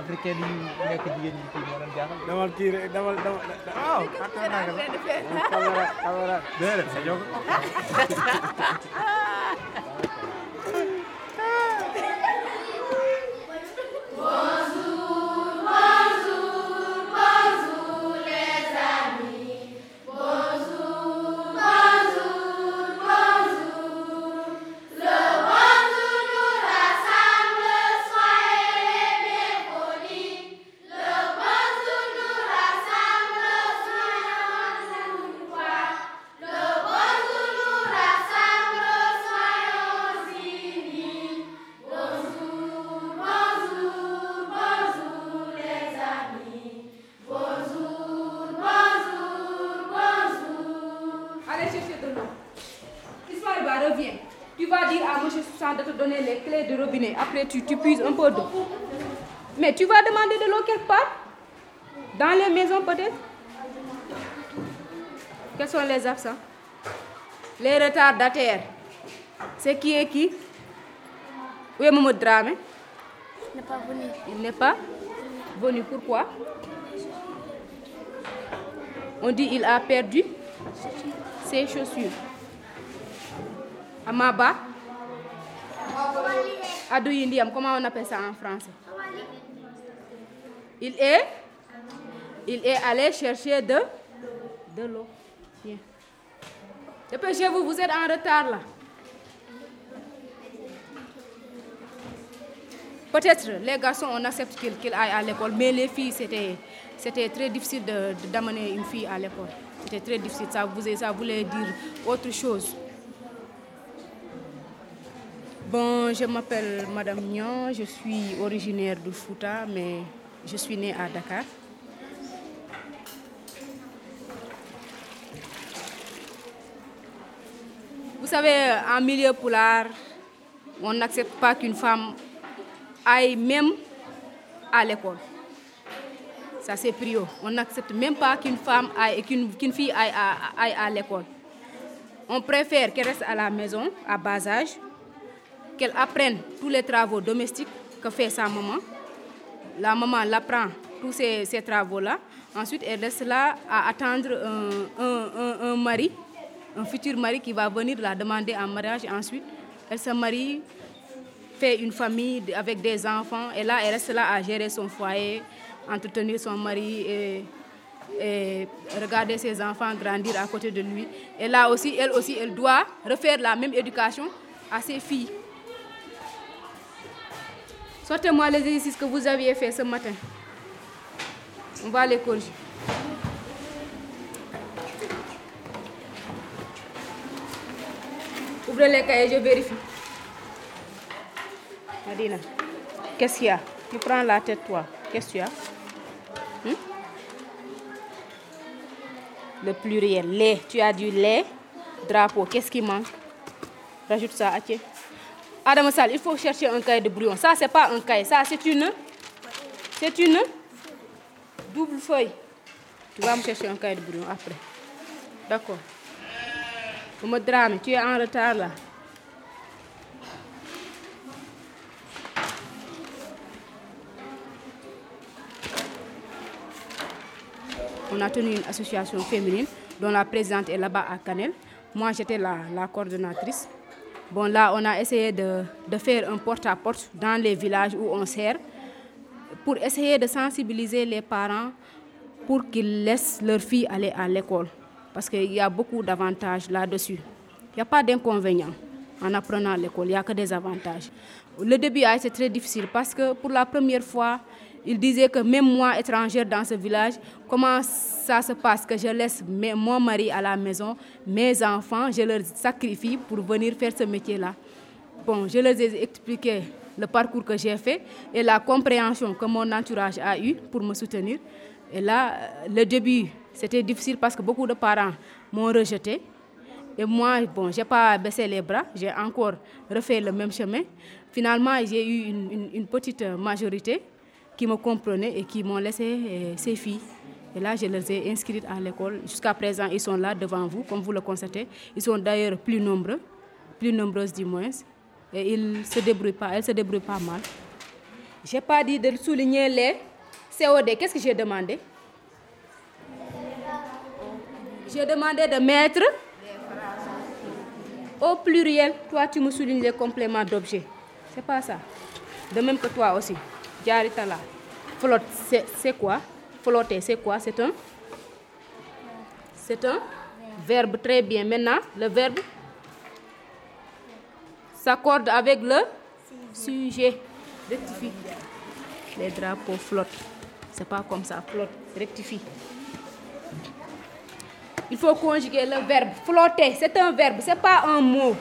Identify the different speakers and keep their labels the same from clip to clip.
Speaker 1: Afrika
Speaker 2: di yu nekk jigéen ñi fii moo dalam jaaxal
Speaker 1: damal kii rek damal damal waaw kamera kamera. Déedéet sa
Speaker 3: jogo Soussan de te donner les clés de robinet. Après, tu, tu puises un peu d'eau. Mais tu vas demander de l'eau quelque part? Dans les maisons peut-être? Quels sont les absents? Les retardataires. C'est qui et qui? Où est Momo Dramé?
Speaker 4: Il n'est pas venu.
Speaker 3: Il n'est pas venu. Pourquoi? On dit il a perdu ses chaussures. Amaba Adou Indiam, comment on appelle ça en français? Il est Il est allé chercher de de l'eau. Bien. Dépêchez-vous, vous êtes en retard là. Peut-être les garçons, on accepte qu'ils qu'ils aillent à l'école, mais les filles, c'était très difficile de- de- d'amener une fille à l'école. C'était très difficile, ça, vous, ça voulait dire autre chose. Bon, je m'appelle Madame Nyan, je suis originaire de Fouta, mais je suis née à Dakar. Vous savez, en milieu poulard, on n'accepte pas qu'une femme aille même à l'école. Ça, c'est prio. On n'accepte même pas qu'une femme aille, qu'une qu'une fille aille à, aille à l'école. On préfère qu'elle reste à la maison, à bas âge, qu'elle apprenne tous les travaux domestiques que fait sa maman. La maman l'apprend tous ces, travaux-là. Ensuite, elle reste là à attendre un mari, un futur mari qui va venir la demander en mariage. Ensuite, elle se marie, fait une famille avec des enfants. Et là, elle reste là à gérer son foyer, entretenir son mari et, et regarder ses enfants grandir à côté de lui. Et là aussi, elle aussi, elle doit refaire la même éducation à ses filles. Sortez-moi les exercices que vous aviez fait ce matin. On va les corriger. Ouvrez les cahiers, je vérifie. Adina, qu'est-ce qu'il y a? Tu prends la tête, toi. Qu'est-ce que tu as Hmm? Le pluriel, lait. Tu as du lait, drapeau. Qu'est-ce qui manque? Rajoute ça, Aché. Adam Sall, il faut chercher un cahier de brouillon. Ça, c'est pas un cahier. Ça, c'est une. C'est une double feuille. Tu vas me chercher un cahier de brouillon après. D'accord. Momo Dramé, tu es en retard là. On a tenu une association féminine dont la présidente est là-bas à Canel. Moi, j'étais la, la coordonnatrice. Bon, là, on a essayé de, faire un porte-à-porte dans les villages où on sert pour essayer de sensibiliser les parents pour qu'ils laissent leurs filles aller à l'école. Parce qu'il y a beaucoup d'avantages là-dessus. Il n'y a pas d'inconvénients en apprenant à l'école, il n'y a que des avantages. Le début a été très difficile parce que pour la première fois, il disait que même moi, étrangère dans ce village, comment ça se passe que je laisse mon mari à la maison, mes enfants, je leur sacrifie pour venir faire ce métier-là. Bon, je leur ai expliqué le parcours que j'ai fait et la compréhension que mon entourage a eu pour me soutenir. Et là, euh, le début, c'était difficile parce que beaucoup de parents m'ont rejeté. Et moi, bon, je n'ai pas baissé les bras, j'ai encore refait le même chemin. Finalement, j'ai eu une petite majorité qui me comprenait et qui m'ont laissé euh, ces filles. Et là, je les ai inscrites à l'école. Jusqu'à présent, ils sont là devant vous, comme vous le constatez. Ils sont d'ailleurs plus nombreux, plus nombreuses du moins. Et ils se débrouillent pas, elles se débrouillent pas mal. J'ai pas dit de souligner les COD. Qu'est-ce que j'ai demandé? J'ai demandé de mettre au pluriel. Toi, tu me soulignes les compléments d'objet. C'est pas ça. De même que toi aussi. Jarita là. Flotte, c'est quoi? Flotter, c'est quoi? C'est un C'est un verbe très bien. Maintenant, le verbe s'accorde avec le sujet. Rectifie. Les drapeaux flottent. C'est pas comme ça, flotte. Rectifie. Il faut conjuguer le verbe flotter. C'est un verbe, c'est pas un mot.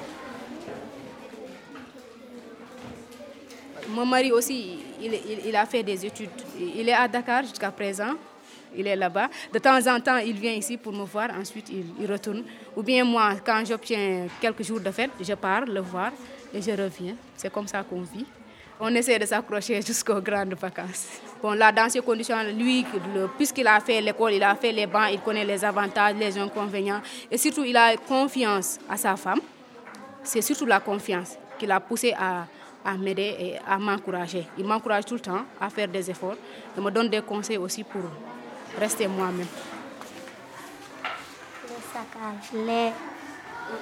Speaker 3: Mon mari aussi, il, a fait des études. Il est à Dakar jusqu'à présent. Il est là-bas. De temps en temps, il vient ici pour me voir. Ensuite, il, il retourne. Ou bien moi, quand j'obtiens quelques jours de fête, je pars le voir et je reviens. C'est comme ça qu'on vit. On essaie de s'accrocher jusqu'aux grandes vacances. Bon, là, dans ces conditions, lui, puisqu'il a fait l'école, il a fait les bancs, il connaît les avantages, les inconvénients. Et surtout, il a confiance à sa femme. C'est surtout la confiance qui l'a poussé à, à m'aider et à m'encourager. Il m'encourage tout le temps à faire des efforts. Il me donne des conseils aussi pour rester moi-même.
Speaker 4: Les.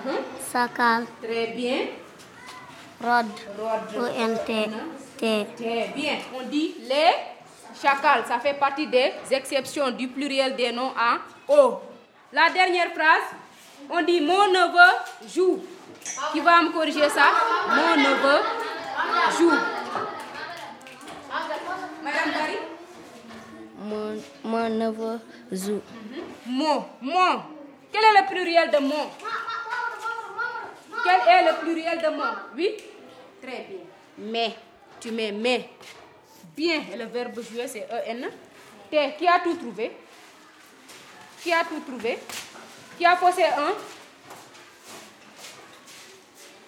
Speaker 4: Les sacales.
Speaker 3: Très bien.
Speaker 4: Rod. O-N-T. T.
Speaker 3: Très bien. On dit les chacals. Ça fait partie des exceptions du pluriel des noms à O. La dernière phrase, on dit mon neveu joue. Qui va me corriger ça? Mon neveu joue. Madame Gary
Speaker 4: Mon, mon neveu joue.
Speaker 3: Mon. Mon. Quel est le pluriel de mon Quel est le pluriel de mon Oui? Très bien. Mais. Tu mets mais. Bien. Et le verbe jouer, c'est E-N. T. Qui a tout trouvé? Qui a tout trouvé? Qui a faussé un?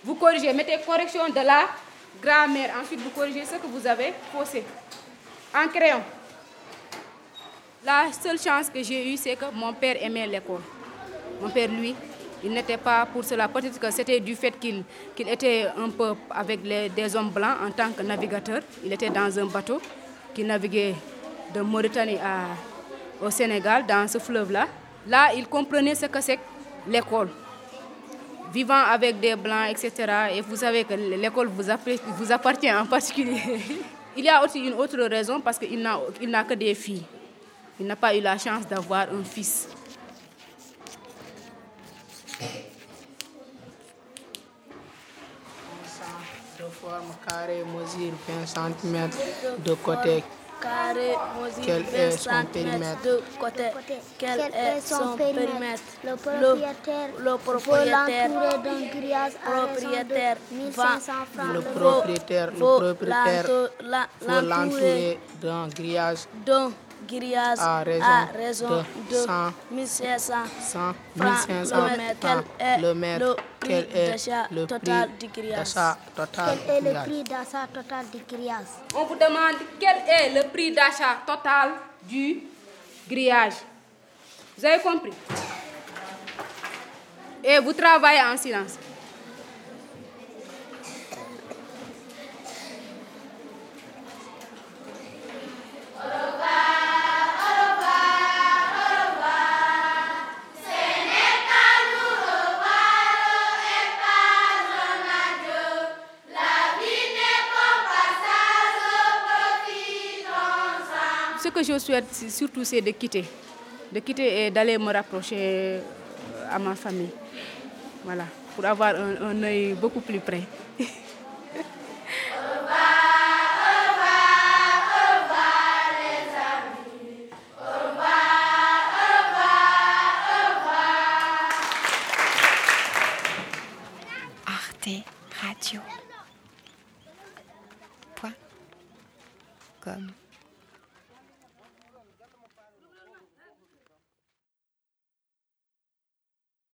Speaker 3: Vous corrigez. Mettez correction de la grammaire. Ensuite, vous corrigez ce que vous avez faussé. En crayon. La seule chance que j'ai eue, c'est que mon père aimait l'école. Mon père, lui, il n'était pas pour cela. Peut-être que c'était du fait qu'il était un peu avec les, des hommes blancs en tant que navigateur. Il était dans un bateau qui naviguait de Mauritanie au Sénégal, dans ce fleuve-là. Là, il comprenait ce que c'est l'école. Vivant avec des blancs, etc. Et vous savez que l'école vous, appartient en particulier. il y a aussi une autre raison parce qu'il n'a que des filles. Il n'a pas eu la chance d'avoir un fils.
Speaker 5: de forme carrée mesure 20 cm de côté.
Speaker 6: Carré, mesure
Speaker 5: Quel
Speaker 6: 20
Speaker 5: est son périmètre
Speaker 6: de côté. Quel, est son périmètre?
Speaker 4: Le propriétaire,
Speaker 6: le propriétaire. propriétaire.
Speaker 4: de 1500
Speaker 6: va-
Speaker 4: francs.
Speaker 5: Le propriétaire, le propriétaire
Speaker 6: l'entourer
Speaker 5: d'un grillage
Speaker 6: grillage
Speaker 5: à raison,
Speaker 6: à raison
Speaker 5: de
Speaker 6: de
Speaker 5: 100,
Speaker 6: 1500
Speaker 5: 100,
Speaker 6: francs
Speaker 5: 1500
Speaker 6: le mètre. Quel est
Speaker 5: le
Speaker 6: prix total du grillage
Speaker 4: Quel est le prix d'achat total du grillage
Speaker 3: On vous demande quel est le prix d'achat total du grillage. Vous avez compris? Et vous travaillez en silence. Ce que je souhaite surtout, c'est de quitter. De quitter et d'aller me rapprocher euh, à ma famille. Voilà, pour avoir un, un œil beaucoup plus près.